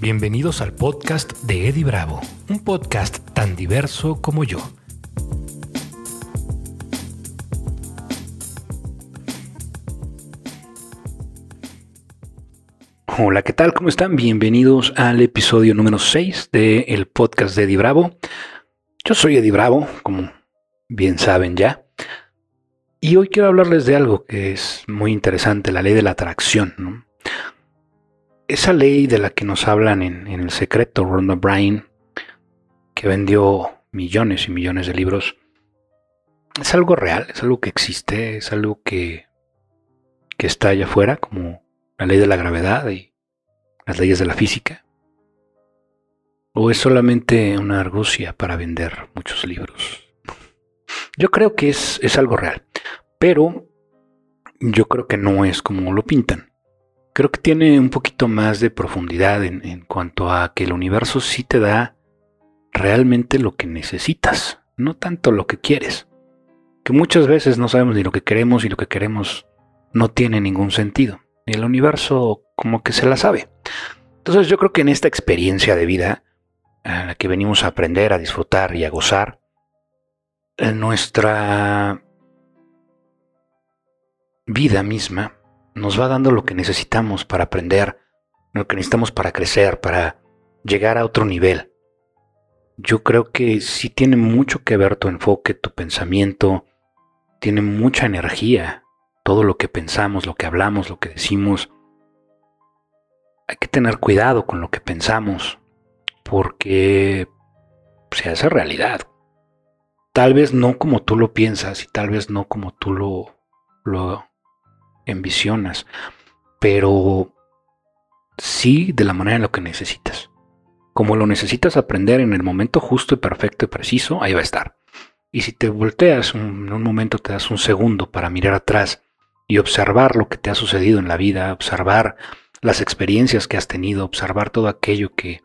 Bienvenidos al podcast de Eddie Bravo, un podcast tan diverso como yo. Hola, ¿qué tal? ¿Cómo están? Bienvenidos al episodio número 6 del podcast de Eddie Bravo. Yo soy Eddie Bravo, como bien saben ya. Y hoy quiero hablarles de algo que es muy interesante, la ley de la atracción. Esa ley de la que nos hablan en, El Secreto, Ronda Bryan, que vendió millones y millones de libros, es algo real, es algo que existe, es algo que, que está allá afuera, como la ley de la gravedad y las leyes de la física. ¿O es solamente una argucia para vender muchos libros? Yo creo que es, es algo real, pero yo creo que no es como lo pintan. Creo que tiene un poquito más de profundidad en, cuanto a que el universo sí te da realmente lo que necesitas, no tanto lo que quieres. Que muchas veces no sabemos ni lo que queremos y lo que queremos no tiene ningún sentido. Y el universo como que se la sabe. Entonces yo creo que en esta experiencia de vida, a la que venimos a aprender, a disfrutar y a gozar, nuestra vida misma nos va dando lo que necesitamos para aprender, lo que necesitamos para crecer, para llegar a otro nivel. Yo creo que sí tiene mucho que ver tu enfoque, tu pensamiento, tiene mucha energía, todo lo que pensamos, lo que hablamos, lo que decimos. Hay que tener cuidado con lo que pensamos, porque se hace realidad. Tal vez no como tú lo piensas y tal vez no como tú lo, lo envisionas, pero sí de la manera en lo que necesitas. Como lo necesitas aprender en el momento justo y perfecto y preciso, ahí va a estar. Y si te volteas en un momento, te das un segundo para mirar atrás y observar lo que te ha sucedido en la vida, observar las experiencias que has tenido, observar todo aquello que,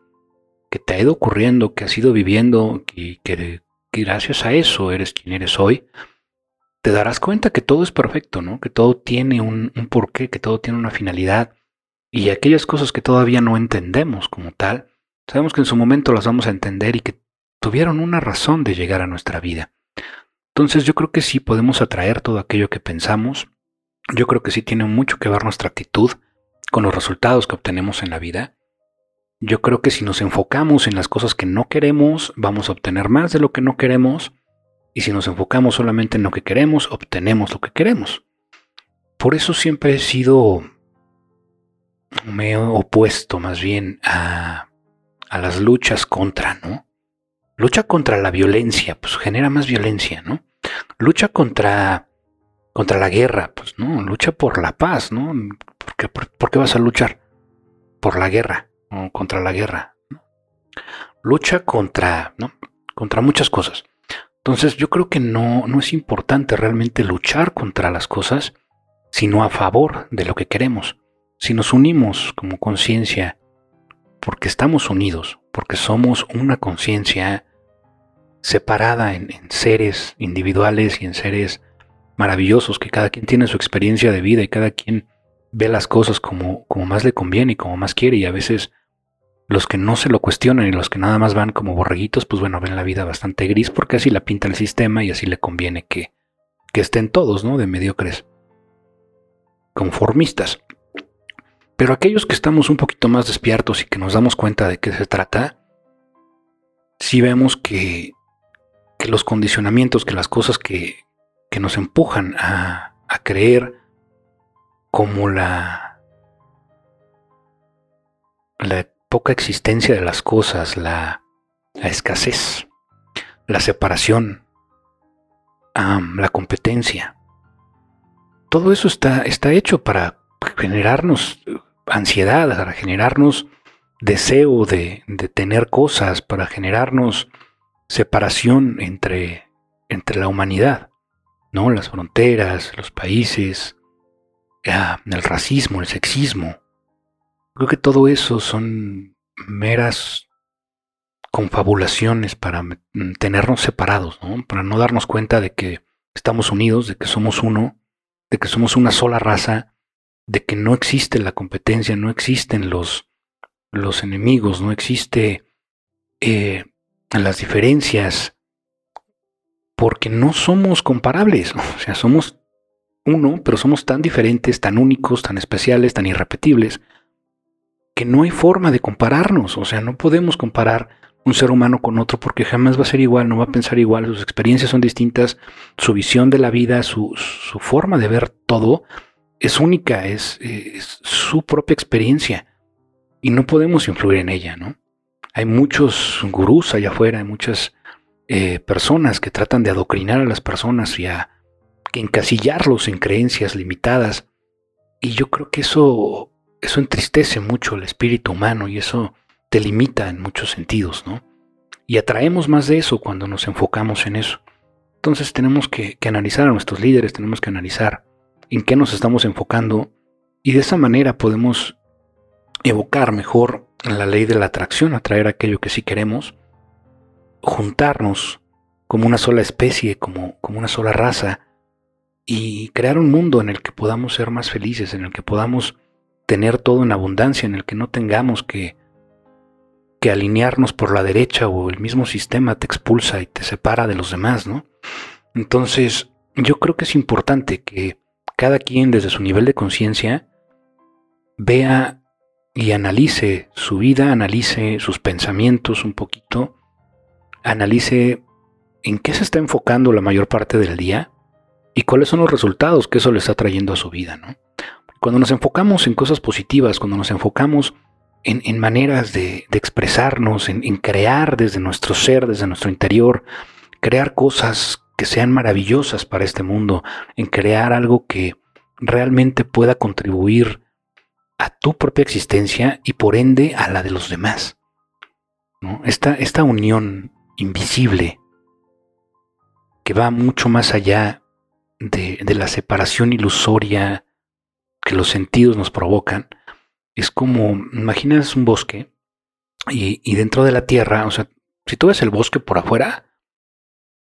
que te ha ido ocurriendo, que has ido viviendo y que gracias a eso eres quien eres hoy, te darás cuenta que todo es perfecto, ¿no? Que todo tiene un, porqué, que todo tiene una finalidad. Y aquellas cosas que todavía no entendemos como tal, sabemos que en su momento las vamos a entender y que tuvieron una razón de llegar a nuestra vida. Entonces yo creo que sí podemos atraer todo aquello que pensamos. Yo creo que sí tiene mucho que ver nuestra actitud con los resultados que obtenemos en la vida. Yo creo que si nos enfocamos en las cosas que no queremos, vamos a obtener más de lo que no queremos. Y si nos enfocamos solamente en lo que queremos, obtenemos lo que queremos. Por eso siempre he sido, me he opuesto más bien a, a las luchas contra, ¿no? Lucha contra la violencia, pues genera más violencia, ¿no? Lucha contra, contra la guerra, pues no, lucha por la paz, ¿no? ¿Por qué, vas a luchar? Por la guerra contra la guerra. Lucha contra, ¿no? contra muchas cosas. Entonces yo creo que no, no es importante realmente luchar contra las cosas, sino a favor de lo que queremos. Si nos unimos como conciencia, porque estamos unidos, porque somos una conciencia separada en, seres individuales y en seres maravillosos, que cada quien tiene su experiencia de vida y cada quien ve las cosas como, como más le conviene y como más quiere y a veces los que no se lo cuestionan y los que nada más van como borreguitos, pues bueno, ven la vida bastante gris porque así la pinta el sistema y así le conviene que, que estén todos, ¿no? De mediocres, conformistas. Pero aquellos que estamos un poquito más despiertos y que nos damos cuenta de qué se trata, sí vemos que, que los condicionamientos, que las cosas que, que nos empujan a, a creer como la, la poca existencia de las cosas, la, escasez, la separación, la competencia. Todo eso está, está hecho para generarnos ansiedad, para generarnos deseo de, de, tener cosas, para generarnos separación entre, entre la humanidad, ¿no? Las fronteras, los países, el racismo, el sexismo. Creo que todo eso son meras confabulaciones para tenernos separados, ¿no? para no darnos cuenta de que estamos unidos, de que somos uno, de que somos una sola raza, de que no existe la competencia, no existen los, los enemigos, no existe eh, las diferencias, porque no somos comparables, o sea, somos uno, pero somos tan diferentes, tan únicos, tan especiales, tan irrepetibles, que no hay forma de compararnos, o sea, no podemos comparar un ser humano con otro porque jamás va a ser igual, no va a pensar igual, sus experiencias son distintas, su visión de la vida, su, forma de ver todo es única, es, es, su propia experiencia y no podemos influir en ella, ¿no? Hay muchos gurús allá afuera, hay muchas eh, personas que tratan de adoctrinar a las personas y a encasillarlos en creencias limitadas. Y yo creo que eso, eso entristece mucho el espíritu humano y eso te limita en muchos sentidos, ¿no? Y atraemos más de eso cuando nos enfocamos en eso. Entonces tenemos que, analizar a nuestros líderes, tenemos que analizar en qué nos estamos enfocando y de esa manera podemos evocar mejor la ley de la atracción, atraer aquello que sí queremos, juntarnos como una sola especie, como, como una sola raza, y crear un mundo en el que podamos ser más felices, en el que podamos tener todo en abundancia, en el que no tengamos que, que alinearnos por la derecha o el mismo sistema te expulsa y te separa de los demás, ¿no? Entonces, yo creo que es importante que cada quien desde su nivel de conciencia vea y analice su vida, analice sus pensamientos un poquito, analice en qué se está enfocando la mayor parte del día y cuáles son los resultados que eso le está trayendo a su vida, ¿no? Cuando nos enfocamos en cosas positivas, cuando nos enfocamos en, maneras de, expresarnos, en, crear desde nuestro ser, desde nuestro interior, crear cosas que sean maravillosas para este mundo, en crear algo que realmente pueda contribuir a tu propia existencia y por ende a la de los demás. Esta, esta unión invisible que va mucho más allá de, la separación ilusoria que los sentidos nos provocan, es como, imaginas un bosque y, dentro de la tierra, o sea, si tú ves el bosque por afuera,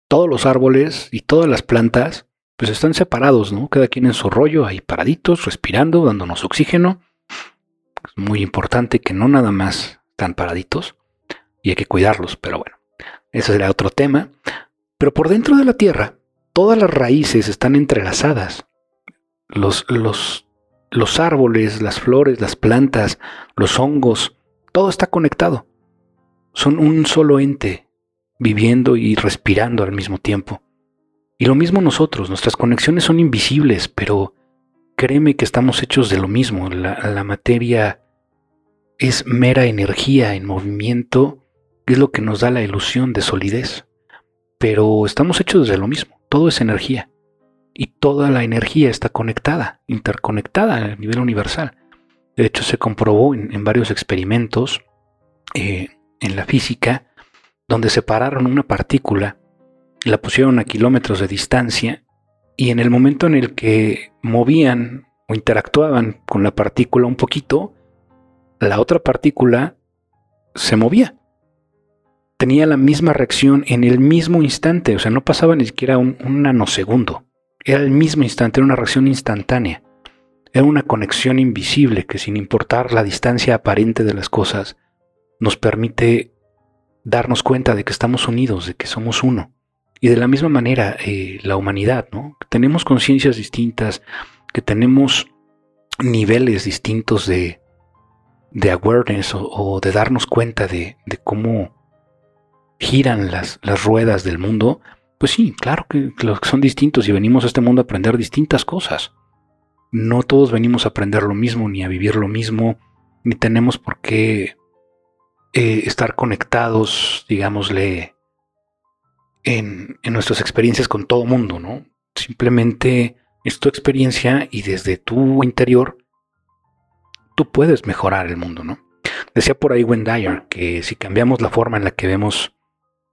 todos los árboles y todas las plantas, pues están separados, ¿no? Cada quien en su rollo, ahí paraditos, respirando, dándonos oxígeno, es muy importante que no nada más están paraditos y hay que cuidarlos, pero bueno, ese será otro tema. Pero por dentro de la Tierra, todas las raíces están entrelazadas. Los, los, los árboles, las flores, las plantas, los hongos, todo está conectado. Son un solo ente, viviendo y respirando al mismo tiempo. Y lo mismo nosotros, nuestras conexiones son invisibles, pero créeme que estamos hechos de lo mismo. La, materia es mera energía en movimiento, es lo que nos da la ilusión de solidez. Pero estamos hechos de lo mismo, todo es energía. Y toda la energía está conectada, interconectada a nivel universal. De hecho, se comprobó en, varios experimentos eh, en la física, donde separaron una partícula, la pusieron a kilómetros de distancia y en el momento en el que movían o interactuaban con la partícula un poquito, la otra partícula se movía. Tenía la misma reacción en el mismo instante, o sea, no pasaba ni siquiera un, nanosegundo. Era el mismo instante, era una reacción instantánea. Era una conexión invisible que sin importar la distancia aparente de las cosas, nos permite darnos cuenta de que estamos unidos, de que somos uno. Y de la misma manera, eh, la humanidad, ¿no? Tenemos conciencias distintas, que tenemos niveles distintos de, de awareness o, de darnos cuenta de, cómo giran las, las, ruedas del mundo, pues sí, claro que, son distintos y venimos a este mundo a aprender distintas cosas. No todos venimos a aprender lo mismo, ni a vivir lo mismo, ni tenemos por qué eh, estar conectados, digámosle, en, nuestras experiencias con todo mundo, ¿no? Simplemente es tu experiencia y desde tu interior tú puedes mejorar el mundo, ¿no? Decía por ahí Wendy que si cambiamos la forma en la que vemos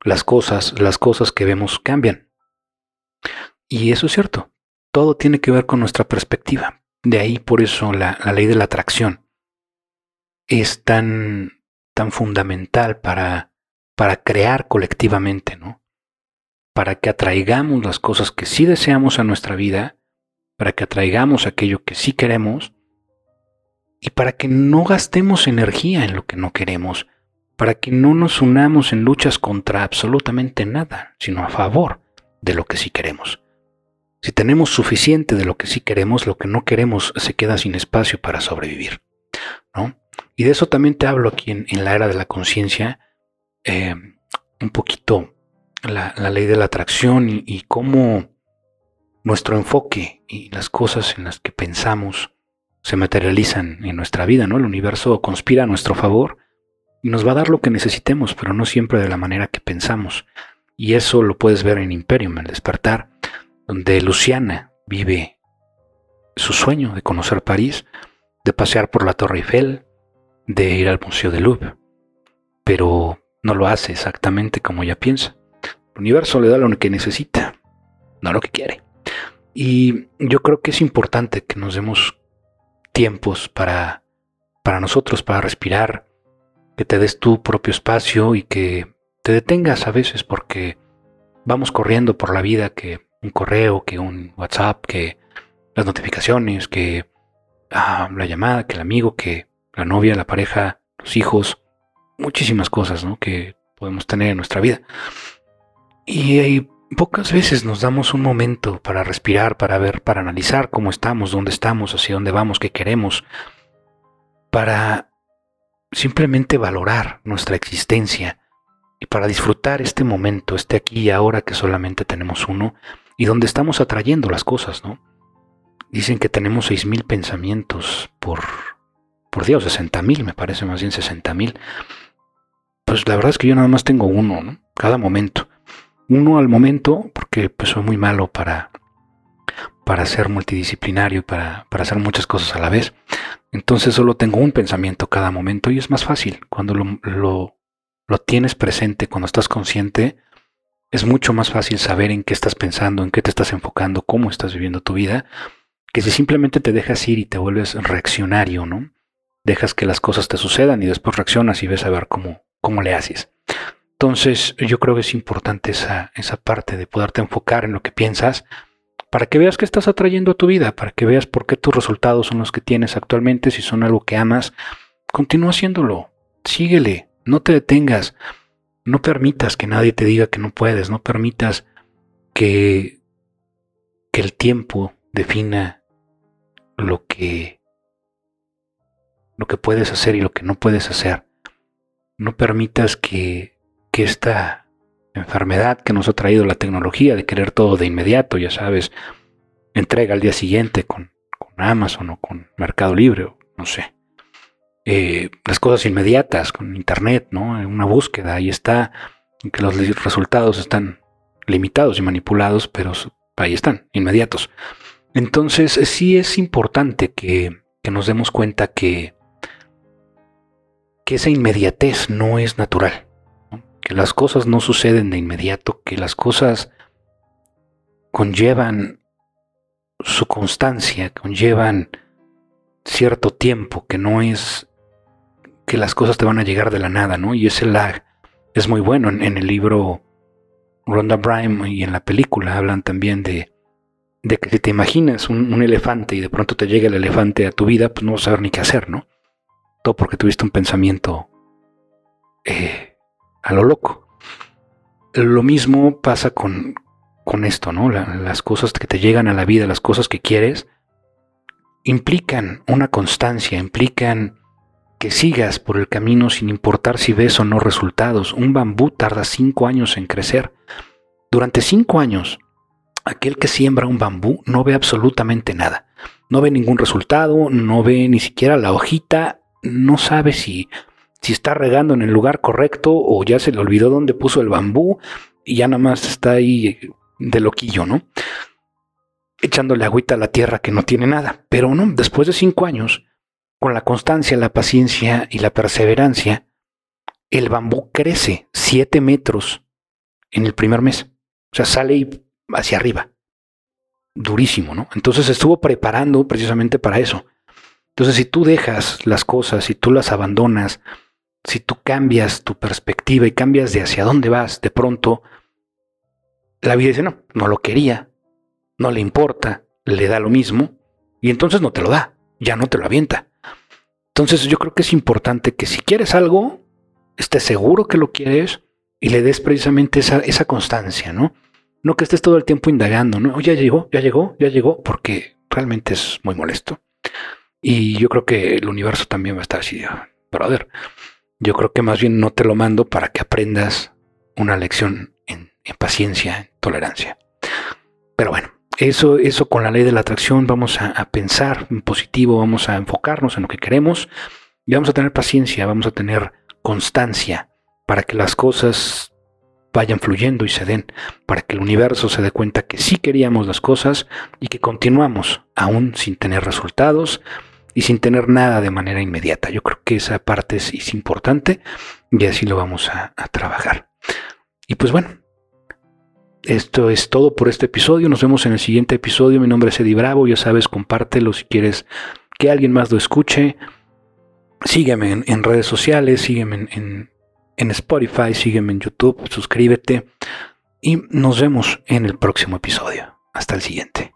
las cosas, las cosas que vemos cambian. Y eso es cierto. Todo tiene que ver con nuestra perspectiva. De ahí por eso la, la ley de la atracción es tan, tan fundamental para, para crear colectivamente, ¿no? para que atraigamos las cosas que sí deseamos a nuestra vida, para que atraigamos aquello que sí queremos y para que no gastemos energía en lo que no queremos, para que no nos unamos en luchas contra absolutamente nada, sino a favor de lo que sí queremos. Si tenemos suficiente de lo que sí queremos, lo que no queremos se queda sin espacio para sobrevivir. ¿no? Y de eso también te hablo aquí en, la era de la conciencia, eh, un poquito la, ley de la atracción y, cómo nuestro enfoque y las cosas en las que pensamos se materializan en nuestra vida, ¿no? El universo conspira a nuestro favor y nos va a dar lo que necesitemos, pero no siempre de la manera que pensamos. Y eso lo puedes ver en Imperium, el despertar, donde Luciana vive su sueño de conocer París, de pasear por la Torre Eiffel, de ir al Museo de Louvre, pero no lo hace exactamente como ella piensa. El universo le da lo que necesita, no lo que quiere. Y yo creo que es importante que nos demos tiempos para, para nosotros, para respirar, que te des tu propio espacio y que te detengas a veces porque vamos corriendo por la vida que un correo, que un WhatsApp, que las notificaciones, que ah, la llamada, que el amigo, que la novia, la pareja, los hijos, muchísimas cosas ¿no? que podemos tener en nuestra vida. Y pocas veces nos damos un momento para respirar, para ver, para analizar cómo estamos, dónde estamos, hacia dónde vamos, qué queremos, para simplemente valorar nuestra existencia y para disfrutar este momento, este aquí y ahora que solamente tenemos uno y donde estamos atrayendo las cosas, ¿no? Dicen que tenemos 6.000 pensamientos por, por Dios, 60.000, me parece más bien 60.000. Pues la verdad es que yo nada más tengo uno, ¿no? Cada momento. Uno al momento, porque pues soy muy malo para, para ser multidisciplinario, para, para hacer muchas cosas a la vez. Entonces solo tengo un pensamiento cada momento y es más fácil. Cuando lo, lo, lo tienes presente, cuando estás consciente, es mucho más fácil saber en qué estás pensando, en qué te estás enfocando, cómo estás viviendo tu vida, que si simplemente te dejas ir y te vuelves reaccionario, ¿no? Dejas que las cosas te sucedan y después reaccionas y ves a ver cómo, cómo le haces. Entonces yo creo que es importante esa, esa parte de poderte enfocar en lo que piensas para que veas qué estás atrayendo a tu vida, para que veas por qué tus resultados son los que tienes actualmente, si son algo que amas, continúa haciéndolo, síguele, no te detengas, no permitas que nadie te diga que no puedes, no permitas que, que el tiempo defina lo que, lo que puedes hacer y lo que no puedes hacer. No permitas que que esta enfermedad que nos ha traído la tecnología de querer todo de inmediato, ya sabes, entrega al día siguiente con, Amazon o con Mercado Libre, no sé. Eh, las cosas inmediatas con Internet, ¿no? Una búsqueda, ahí está, que los resultados están limitados y manipulados, pero ahí están, inmediatos. Entonces sí es importante que, que nos demos cuenta que, que esa inmediatez no es natural que las cosas no suceden de inmediato, que las cosas conllevan su constancia, conllevan cierto tiempo, que no es que las cosas te van a llegar de la nada, ¿no? Y ese lag es muy bueno. En, el libro Ronda Brime y en la película hablan también de, de que si te imaginas un, elefante y de pronto te llega el elefante a tu vida, pues no vas a saber ni qué hacer, ¿no? Todo porque tuviste un pensamiento eh, a lo loco. Lo mismo pasa con, con esto, ¿no? las cosas que te llegan a la vida, las cosas que quieres, implican una constancia, implican que sigas por el camino sin importar si ves o no resultados. Un bambú tarda cinco años en crecer. Durante cinco años, aquel que siembra un bambú no ve absolutamente nada. No ve ningún resultado, no ve ni siquiera la hojita, no sabe si si está regando en el lugar correcto o ya se le olvidó dónde puso el bambú y ya nada más está ahí de loquillo, ¿no? Echándole agüita a la tierra que no tiene nada. Pero no, después de cinco años, con la constancia, la paciencia y la perseverancia, el bambú crece siete metros en el primer mes. O sea, sale hacia arriba. Durísimo, ¿no? Entonces estuvo preparando precisamente para eso. Entonces, si tú dejas las cosas, si tú las abandonas, si tú cambias tu perspectiva y cambias de hacia dónde vas, de pronto la vida dice, no, no lo quería, no le importa, le da lo mismo, y entonces no te lo da, ya no te lo avienta. Entonces yo creo que es importante que si quieres algo, estés seguro que lo quieres y le des precisamente esa, esa constancia, ¿no? No que estés todo el tiempo indagando, ¿no? ya llegó, ya llegó, ya llegó, porque realmente es muy molesto. Y yo creo que el universo también va a estar así, brother. Yo creo que más bien no te lo mando para que aprendas una lección en, paciencia, en tolerancia. Pero bueno, eso, eso con la ley de la atracción vamos a, a, pensar en positivo, vamos a enfocarnos en lo que queremos y vamos a tener paciencia, vamos a tener constancia para que las cosas vayan fluyendo y se den, para que el universo se dé cuenta que sí queríamos las cosas y que continuamos aún sin tener resultados y sin tener nada de manera inmediata. Yo creo que esa parte es, importante y así lo vamos a, trabajar. Y pues bueno, esto es todo por este episodio. Nos vemos en el siguiente episodio. Mi nombre es Eddie Bravo. Ya sabes, compártelo si quieres que alguien más lo escuche. Sígueme en, redes sociales, sígueme en, en Spotify, sígueme en YouTube, suscríbete y nos vemos en el próximo episodio. Hasta el siguiente.